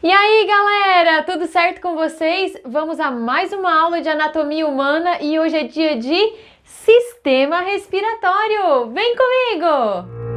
E aí, galera, tudo certo com vocês? Vamos a mais uma aula de anatomia humana e hoje é dia de sistema respiratório. Vem comigo!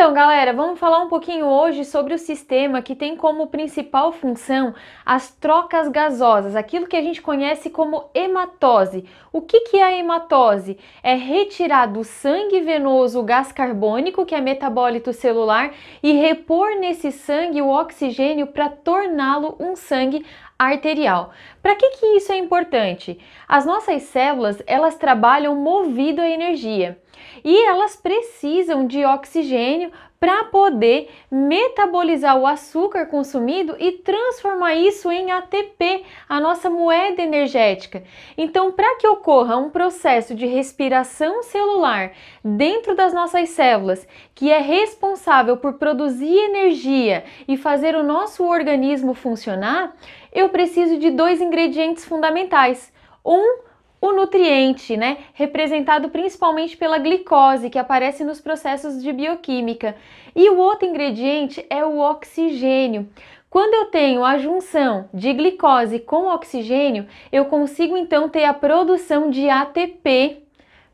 Então, galera, vamos falar um pouquinho hoje sobre o sistema que tem como principal função as trocas gasosas, aquilo que a gente conhece como hematose. O que, que é a hematose? É retirar do sangue venoso o gás carbônico, que é metabólito celular, e repor nesse sangue o oxigênio para torná-lo um sangue arterial. Para que, que isso é importante? As nossas células elas trabalham movido a energia e elas precisam de oxigênio para poder metabolizar o açúcar consumido e transformar isso em ATP, a nossa moeda energética. Então, para que ocorra um processo de respiração celular dentro das nossas células, que é responsável por produzir energia e fazer o nosso organismo funcionar, eu preciso de dois ingredientes fundamentais. Um, o nutriente, né, representado principalmente pela glicose, que aparece nos processos de bioquímica. E o outro ingrediente é o oxigênio. Quando eu tenho a junção de glicose com oxigênio, eu consigo então ter a produção de ATP,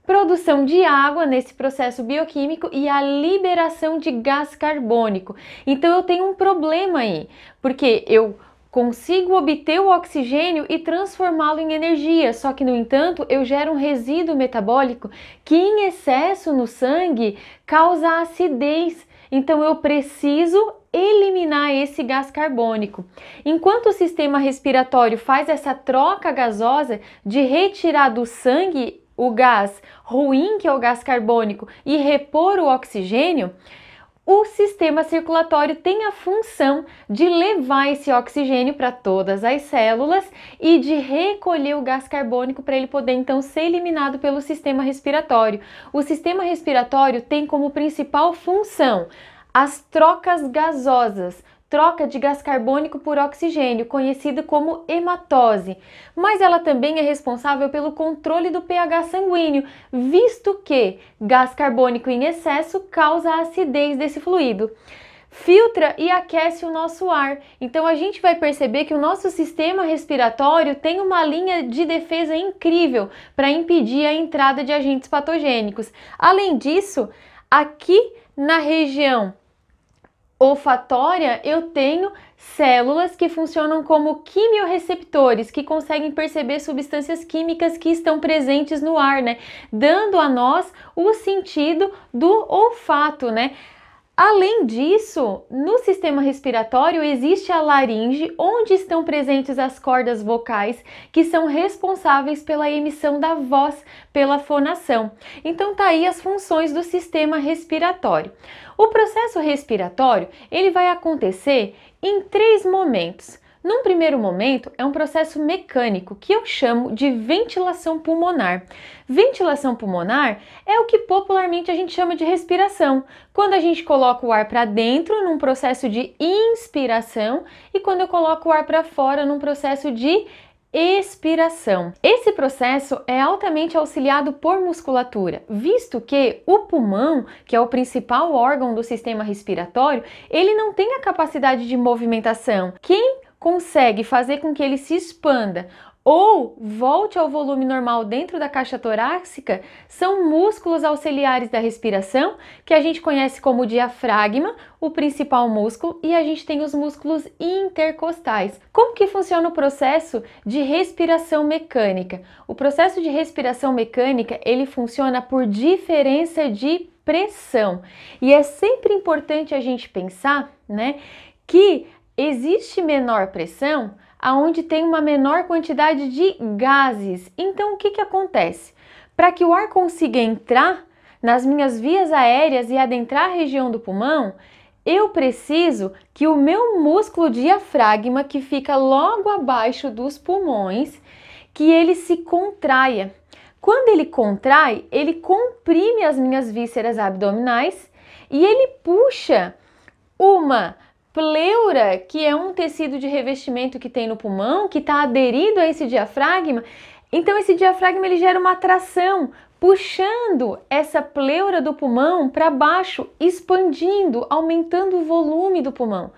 produção de água nesse processo bioquímico e a liberação de gás carbônico. Então eu tenho um problema aí, porque eu consigo obter o oxigênio e transformá-lo em energia, só que, no entanto, eu gero um resíduo metabólico que, em excesso no sangue, causa acidez. Então, eu preciso eliminar esse gás carbônico. Enquanto o sistema respiratório faz essa troca gasosa de retirar do sangue o gás ruim, que é o gás carbônico, e repor o oxigênio, o sistema circulatório tem a função de levar esse oxigênio para todas as células e de recolher o gás carbônico para ele poder então ser eliminado pelo sistema respiratório. O sistema respiratório tem como principal função as trocas gasosas, troca de gás carbônico por oxigênio, conhecida como hematose, mas ela também é responsável pelo controle do pH sanguíneo, visto que gás carbônico em excesso causa a acidez desse fluido filtra e aquece o nosso ar. Então a gente vai perceber que o nosso sistema respiratório tem uma linha de defesa incrível para impedir a entrada de agentes patogênicos. Além disso, aqui na região olfatória, eu tenho células que funcionam como quimiorreceptores, que conseguem perceber substâncias químicas que estão presentes no ar, né? Dando a nós o sentido do olfato, né? Além disso, no sistema respiratório existe a laringe, onde estão presentes as cordas vocais, que são responsáveis pela emissão da voz pela fonação. Então tá aí as funções do sistema respiratório. O processo respiratório, ele vai acontecer em três momentos. Num primeiro momento, é um processo mecânico que eu chamo de ventilação pulmonar. Ventilação pulmonar é o que popularmente a gente chama de respiração, quando a gente coloca o ar para dentro num processo de inspiração e quando eu coloco o ar para fora num processo de expiração. Esse processo é altamente auxiliado por musculatura, visto que o pulmão, que é o principal órgão do sistema respiratório, ele não tem a capacidade de movimentação. Quem consegue fazer com que ele se expanda ou volte ao volume normal dentro da caixa torácica são músculos auxiliares da respiração, que a gente conhece como diafragma, o principal músculo, e a gente tem os músculos intercostais. Como que funciona o processo de respiração mecânica? O processo de respiração mecânica, ele funciona por diferença de pressão. E é sempre importante a gente pensar, né, que existe menor pressão aonde tem uma menor quantidade de gases. Então, o que, que acontece? Para que o ar consiga entrar nas minhas vias aéreas e adentrar a região do pulmão, eu preciso que o meu músculo diafragma, que fica logo abaixo dos pulmões, que ele se contraia. Quando ele contrai, ele comprime as minhas vísceras abdominais e ele puxa uma pleura, que é um tecido de revestimento que tem no pulmão, que está aderido a esse diafragma, então esse diafragma ele gera uma atração, puxando essa pleura do pulmão para baixo, expandindo, aumentando o volume do pulmão.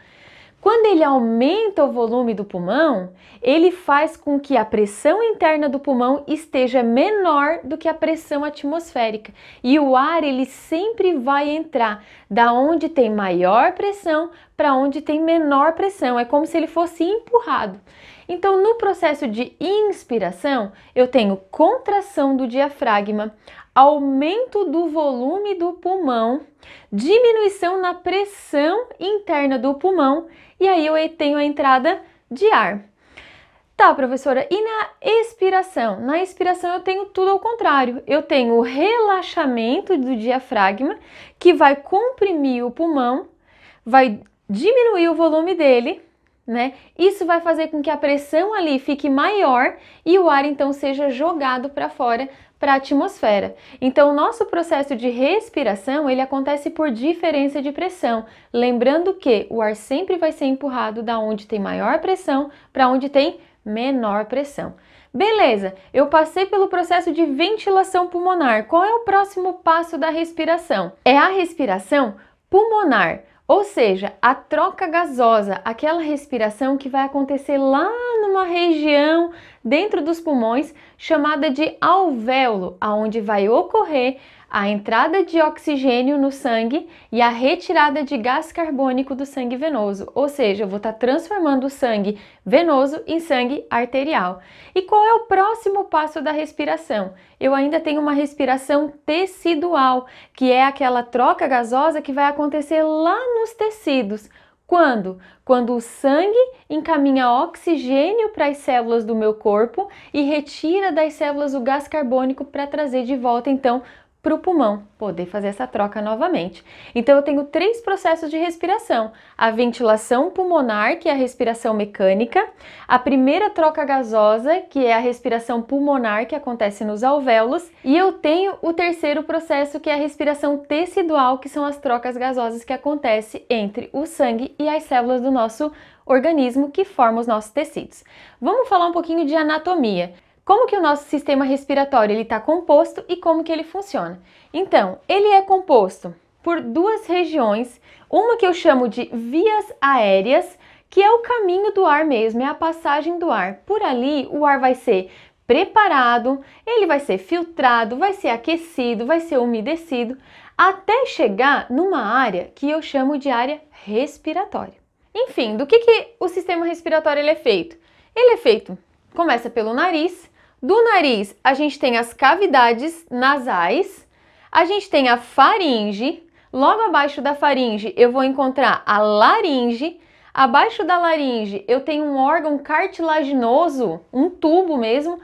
Quando ele aumenta o volume do pulmão, ele faz com que a pressão interna do pulmão esteja menor do que a pressão atmosférica. E o ar ele sempre vai entrar da onde tem maior pressão para onde tem menor pressão. É como se ele fosse empurrado. Então, no processo de inspiração, eu tenho contração do diafragma, aumento do volume do pulmão, diminuição na pressão interna do pulmão e aí eu tenho a entrada de ar. Tá, professora, e na expiração? Na expiração eu tenho tudo ao contrário. Eu tenho o relaxamento do diafragma, que vai comprimir o pulmão, vai diminuir o volume dele, né? Isso vai fazer com que a pressão ali fique maior e o ar então seja jogado para fora para a atmosfera. Então, o nosso processo de respiração ele acontece por diferença de pressão, lembrando que o ar sempre vai ser empurrado da onde tem maior pressão para onde tem menor pressão. Beleza, eu passei pelo processo de ventilação pulmonar. Qual é o próximo passo da respiração? É a respiração pulmonar. Ou seja, a troca gasosa, aquela respiração que vai acontecer lá numa região dentro dos pulmões chamada de alvéolo, aonde vai ocorrer a entrada de oxigênio no sangue e a retirada de gás carbônico do sangue venoso, ou seja, eu vou estar tá transformando o sangue venoso em sangue arterial. E qual é o próximo passo da respiração? Eu ainda tenho uma respiração tecidual, que é aquela troca gasosa que vai acontecer lá nos tecidos. Quando? Quando o sangue encaminha oxigênio para as células do meu corpo e retira das células o gás carbônico para trazer de volta então para o pulmão poder fazer essa troca novamente. Então eu tenho três processos de respiração: a ventilação pulmonar, que é a respiração mecânica, a primeira troca gasosa, que é a respiração pulmonar que acontece nos alvéolos, e eu tenho o terceiro processo, que é a respiração tecidual, que são as trocas gasosas que acontecem entre o sangue e as células do nosso organismo que formam os nossos tecidos. Vamos falar um pouquinho de anatomia. Como que o nosso sistema respiratório ele está composto e como que ele funciona? Então, ele é composto por duas regiões, uma que eu chamo de vias aéreas, que é o caminho do ar mesmo, é a passagem do ar. Por ali, o ar vai ser preparado, ele vai ser filtrado, vai ser aquecido, vai ser umedecido, até chegar numa área que eu chamo de área respiratória. Enfim, do que, que o sistema respiratório ele é feito? Ele é feito, começa pelo nariz, do nariz, a gente tem as cavidades nasais, a gente tem a faringe, logo abaixo da faringe eu vou encontrar a laringe, abaixo da laringe eu tenho um órgão cartilaginoso, um tubo mesmo,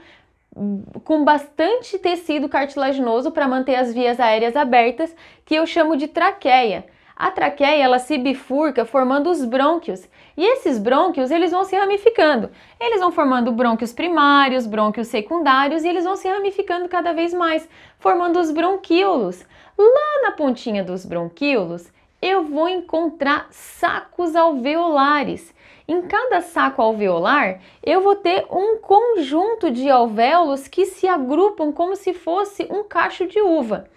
com bastante tecido cartilaginoso para manter as vias aéreas abertas, que eu chamo de traqueia. A traqueia ela se bifurca formando os brônquios e esses brônquios eles vão se ramificando. Eles vão formando brônquios primários, brônquios secundários e eles vão se ramificando cada vez mais, formando os bronquíolos. Lá na pontinha dos bronquíolos eu vou encontrar sacos alveolares. Em cada saco alveolar, eu vou ter um conjunto de alvéolos que se agrupam como se fosse um cacho de uva.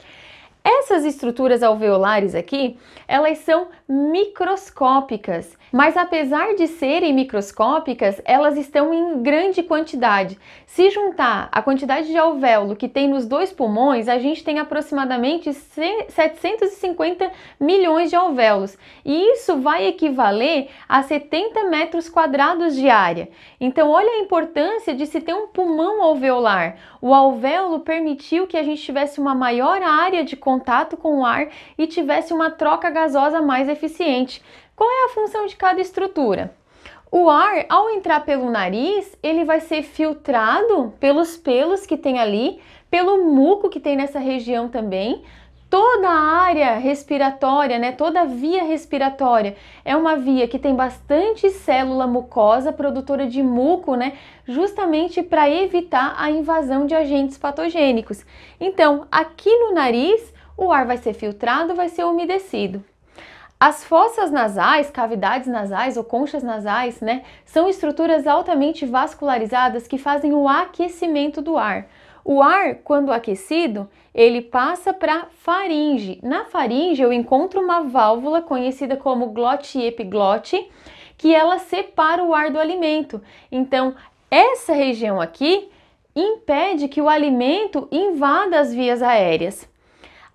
Essas estruturas alveolares aqui, elas são microscópicas, mas apesar de serem microscópicas, elas estão em grande quantidade. Se juntar a quantidade de alvéolo que tem nos dois pulmões, a gente tem aproximadamente 750 milhões de alvéolos, e isso vai equivaler a 70 metros quadrados de área. Então, olha a importância de se ter um pulmão alveolar. O alvéolo permitiu que a gente tivesse uma maior área de com o ar e tivesse uma troca gasosa mais eficiente. Qual é a função de cada estrutura? O ar, ao entrar pelo nariz, ele vai ser filtrado pelos pelos que tem ali, pelo muco que tem nessa região também. Toda a área respiratória, né, toda a via respiratória é uma via que tem bastante célula mucosa produtora de muco, né, justamente para evitar a invasão de agentes patogênicos. Então, aqui no nariz, o ar vai ser filtrado, vai ser umedecido. As fossas nasais, cavidades nasais ou conchas nasais, né, são estruturas altamente vascularizadas que fazem o aquecimento do ar. O ar, quando aquecido, ele passa para faringe. Na faringe eu encontro uma válvula conhecida como glote epiglote, que ela separa o ar do alimento. Então, essa região aqui impede que o alimento invada as vias aéreas.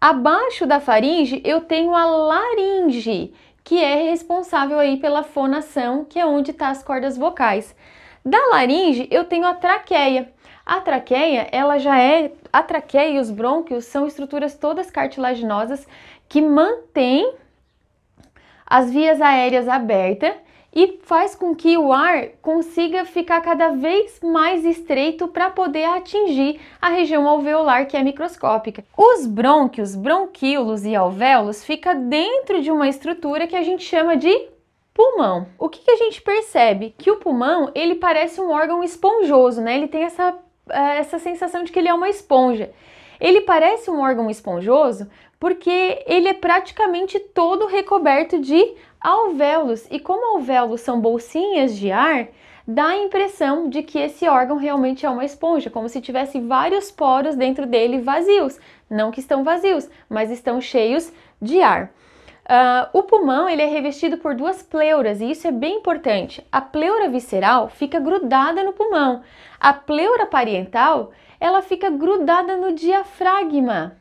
Abaixo da faringe eu tenho a laringe, que é responsável aí pela fonação, que é onde está as cordas vocais. Da laringe eu tenho a traqueia. A traqueia, ela já é a traqueia e os brônquios são estruturas todas cartilaginosas que mantêm as vias aéreas abertas e faz com que o ar consiga ficar cada vez mais estreito para poder atingir a região alveolar que é microscópica. Os brônquios, bronquíolos e alvéolos fica dentro de uma estrutura que a gente chama de pulmão. O que, que a gente percebe? Que o pulmão ele parece um órgão esponjoso, né? Ele tem essa, eh, essa sensação de que ele é uma esponja. Ele parece um órgão esponjoso porque ele é praticamente todo recoberto de alvéolos. E como alvéolos são bolsinhas de ar, dá a impressão de que esse órgão realmente é uma esponja, como se tivesse vários poros dentro dele vazios. Não que estão vazios, mas estão cheios de ar. Uh, o pulmão ele é revestido por duas pleuras e isso é bem importante. A pleura visceral fica grudada no pulmão. A pleura parietal ela fica grudada no diafragma.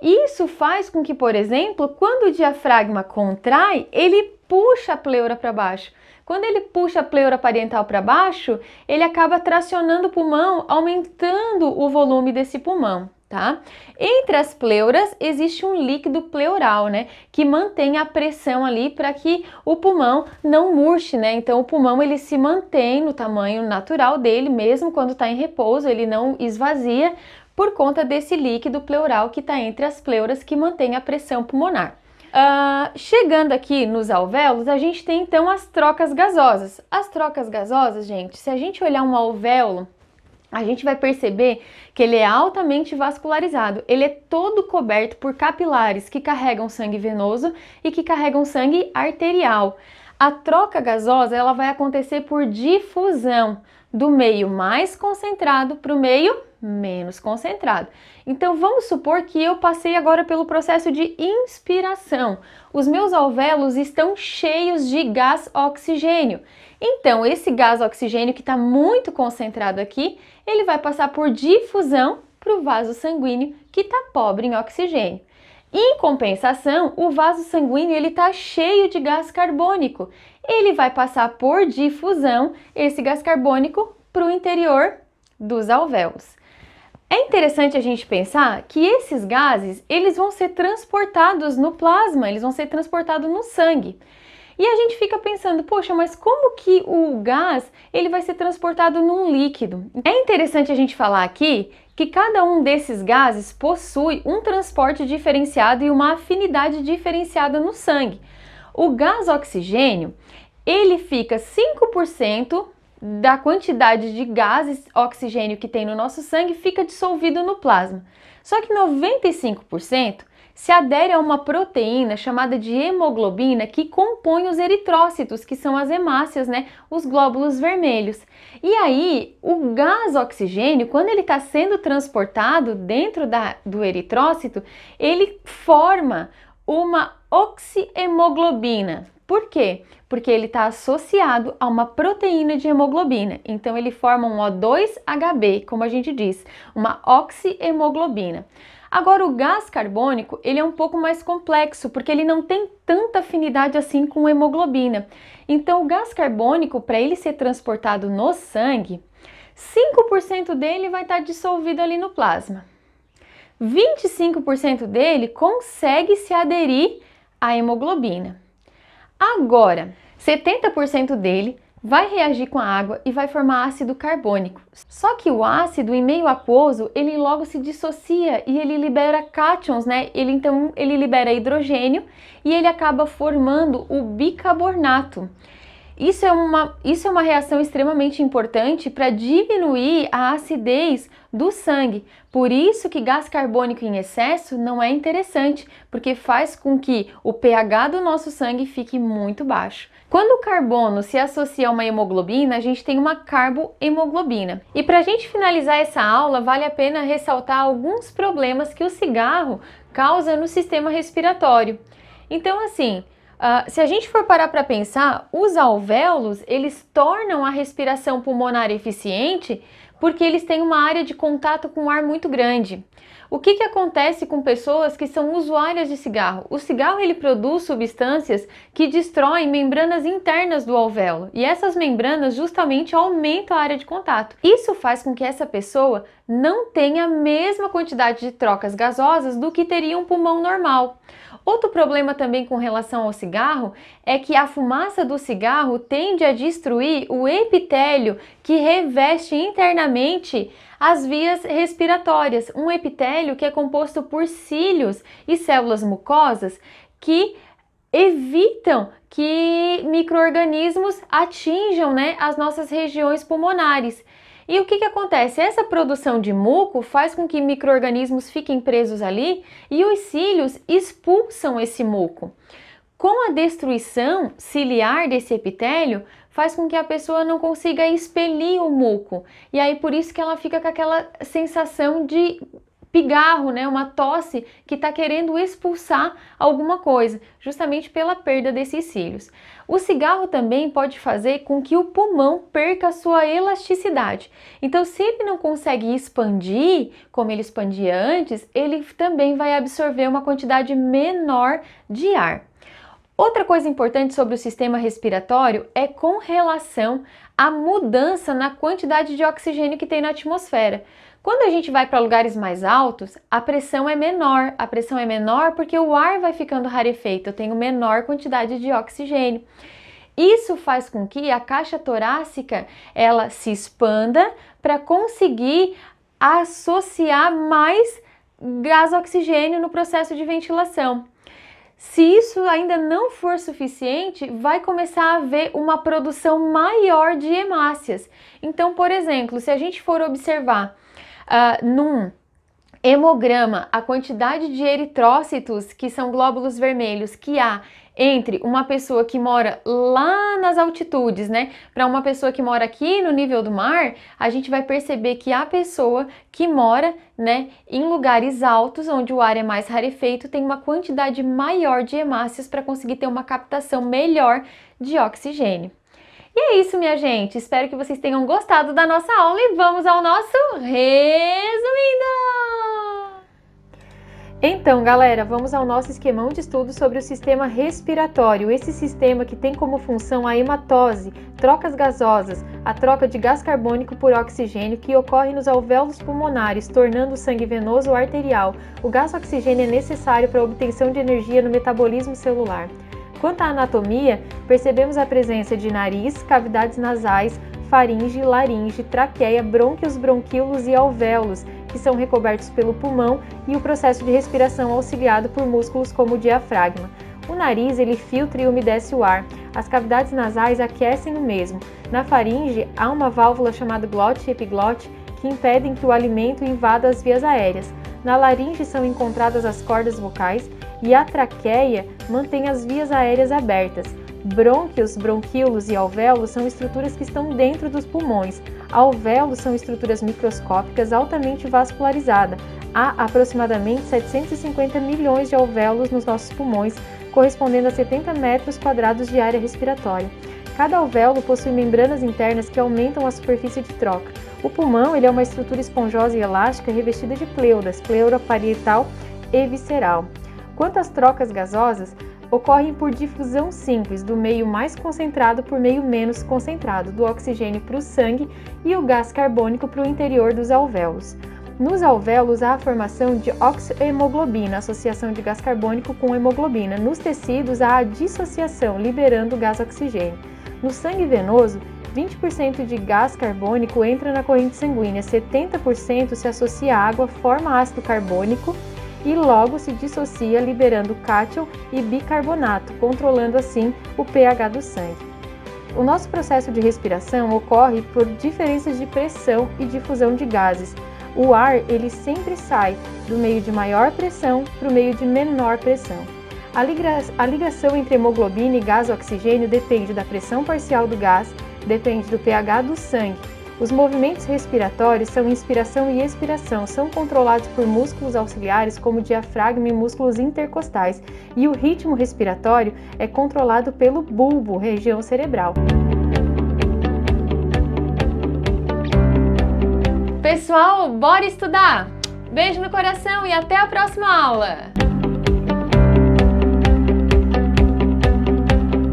Isso faz com que, por exemplo, quando o diafragma contrai, ele puxa a pleura para baixo. Quando ele puxa a pleura parietal para baixo, ele acaba tracionando o pulmão, aumentando o volume desse pulmão, tá? Entre as pleuras existe um líquido pleural, né, que mantém a pressão ali para que o pulmão não murche, né? Então o pulmão ele se mantém no tamanho natural dele, mesmo quando está em repouso, ele não esvazia, por conta desse líquido pleural que está entre as pleuras que mantém a pressão pulmonar. Uh, chegando aqui nos alvéolos, a gente tem então as trocas gasosas. As trocas gasosas, gente, se a gente olhar um alvéolo, a gente vai perceber que ele é altamente vascularizado. Ele é todo coberto por capilares que carregam sangue venoso e que carregam sangue arterial. A troca gasosa ela vai acontecer por difusão do meio mais concentrado para o meio menos concentrado. Então vamos supor que eu passei agora pelo processo de inspiração. Os meus alvéolos estão cheios de gás oxigênio. Então esse gás oxigênio que está muito concentrado aqui, ele vai passar por difusão para o vaso sanguíneo que está pobre em oxigênio. Em compensação, o vaso sanguíneo ele está cheio de gás carbônico. Ele vai passar por difusão esse gás carbônico para o interior dos alvéolos. É interessante a gente pensar que esses gases, eles vão ser transportados no plasma, eles vão ser transportados no sangue. E a gente fica pensando, poxa, mas como que o gás ele vai ser transportado num líquido? É interessante a gente falar aqui que cada um desses gases possui um transporte diferenciado e uma afinidade diferenciada no sangue. O gás oxigênio, ele fica 5% da quantidade de gases oxigênio que tem no nosso sangue fica dissolvido no plasma. Só que 95% se adere a uma proteína chamada de hemoglobina que compõe os eritrócitos, que são as hemácias, né, os glóbulos vermelhos. E aí, o gás oxigênio, quando ele está sendo transportado dentro da, do eritrócito, ele forma uma oxihemoglobina. Por quê? Porque ele está associado a uma proteína de hemoglobina. Então ele forma um O2HB, como a gente diz, uma oxihemoglobina. Agora o gás carbônico, ele é um pouco mais complexo, porque ele não tem tanta afinidade assim com hemoglobina. Então o gás carbônico, para ele ser transportado no sangue, 5% dele vai estar dissolvido ali no plasma. 25% dele consegue se aderir à hemoglobina. Agora, 70% dele vai reagir com a água e vai formar ácido carbônico. Só que o ácido em meio aquoso, ele logo se dissocia e ele libera cátions, né? Ele então ele libera hidrogênio e ele acaba formando o bicarbonato. Isso é uma, isso é uma reação extremamente importante para diminuir a acidez do sangue. Por isso que gás carbônico em excesso não é interessante, porque faz com que o pH do nosso sangue fique muito baixo. Quando o carbono se associa a uma hemoglobina, a gente tem uma carbohemoglobina. E para a gente finalizar essa aula, vale a pena ressaltar alguns problemas que o cigarro causa no sistema respiratório. Então, assim, Uh, se a gente for parar para pensar, os alvéolos eles tornam a respiração pulmonar eficiente porque eles têm uma área de contato com o ar muito grande. O que, que acontece com pessoas que são usuárias de cigarro? O cigarro ele produz substâncias que destroem membranas internas do alvéolo e essas membranas justamente aumentam a área de contato. Isso faz com que essa pessoa não tenha a mesma quantidade de trocas gasosas do que teria um pulmão normal. Outro problema também com relação ao cigarro é que a fumaça do cigarro tende a destruir o epitélio que reveste internamente as vias respiratórias, um epitélio que é composto por cílios e células mucosas que evitam que microorganismos atinjam né, as nossas regiões pulmonares. E o que, que acontece? Essa produção de muco faz com que micro-organismos fiquem presos ali e os cílios expulsam esse muco. Com a destruição ciliar desse epitélio, faz com que a pessoa não consiga expelir o muco. E aí por isso que ela fica com aquela sensação de pigarro, né, uma tosse que está querendo expulsar alguma coisa, justamente pela perda desses cílios. O cigarro também pode fazer com que o pulmão perca a sua elasticidade. Então, se ele não consegue expandir como ele expandia antes, ele também vai absorver uma quantidade menor de ar. Outra coisa importante sobre o sistema respiratório é com relação à mudança na quantidade de oxigênio que tem na atmosfera. Quando a gente vai para lugares mais altos, a pressão é menor. A pressão é menor porque o ar vai ficando rarefeito, eu tenho menor quantidade de oxigênio. Isso faz com que a caixa torácica ela se expanda para conseguir associar mais gás oxigênio no processo de ventilação. Se isso ainda não for suficiente, vai começar a haver uma produção maior de hemácias. Então, por exemplo, se a gente for observar uh, num hemograma a quantidade de eritrócitos, que são glóbulos vermelhos, que há entre uma pessoa que mora lá nas altitudes, né, para uma pessoa que mora aqui no nível do mar, a gente vai perceber que a pessoa que mora, né, em lugares altos, onde o ar é mais rarefeito, tem uma quantidade maior de hemácias para conseguir ter uma captação melhor de oxigênio. E é isso, minha gente. Espero que vocês tenham gostado da nossa aula e vamos ao nosso resumindo! Então, galera, vamos ao nosso esquemão de estudo sobre o sistema respiratório. Esse sistema que tem como função a hematose, trocas gasosas, a troca de gás carbônico por oxigênio que ocorre nos alvéolos pulmonares, tornando o sangue venoso arterial. O gás oxigênio é necessário para a obtenção de energia no metabolismo celular. Quanto à anatomia, percebemos a presença de nariz, cavidades nasais, faringe, laringe, traqueia, brônquios, bronquíolos e alvéolos, que são recobertos pelo pulmão e o processo de respiração auxiliado por músculos como o diafragma. O nariz ele filtra e umedece o ar. As cavidades nasais aquecem o mesmo. Na faringe há uma válvula chamada glote e epiglote que impedem que o alimento invada as vias aéreas. Na laringe são encontradas as cordas vocais e a traqueia mantém as vias aéreas abertas. Brônquios, bronquíolos e alvéolos são estruturas que estão dentro dos pulmões. Alvéolos são estruturas microscópicas altamente vascularizadas. Há aproximadamente 750 milhões de alvéolos nos nossos pulmões, correspondendo a 70 metros quadrados de área respiratória. Cada alvéolo possui membranas internas que aumentam a superfície de troca. O pulmão ele é uma estrutura esponjosa e elástica revestida de pleuras, pleura parietal e visceral. Quanto às trocas gasosas, ocorrem por difusão simples do meio mais concentrado por meio menos concentrado, do oxigênio para o sangue e o gás carbônico para o interior dos alvéolos. Nos alvéolos há a formação de oxohemoglobina, associação de gás carbônico com hemoglobina. Nos tecidos há a dissociação, liberando o gás oxigênio. No sangue venoso, 20% de gás carbônico entra na corrente sanguínea, 70% se associa à água, forma ácido carbônico e logo se dissocia liberando cátion e bicarbonato, controlando assim o pH do sangue. O nosso processo de respiração ocorre por diferenças de pressão e difusão de gases. O ar ele sempre sai do meio de maior pressão para o meio de menor pressão. A, liga a ligação entre hemoglobina e gás oxigênio depende da pressão parcial do gás, depende do pH do sangue. Os movimentos respiratórios são inspiração e expiração, são controlados por músculos auxiliares como diafragma e músculos intercostais, e o ritmo respiratório é controlado pelo bulbo, região cerebral. Pessoal, bora estudar! Beijo no coração e até a próxima aula!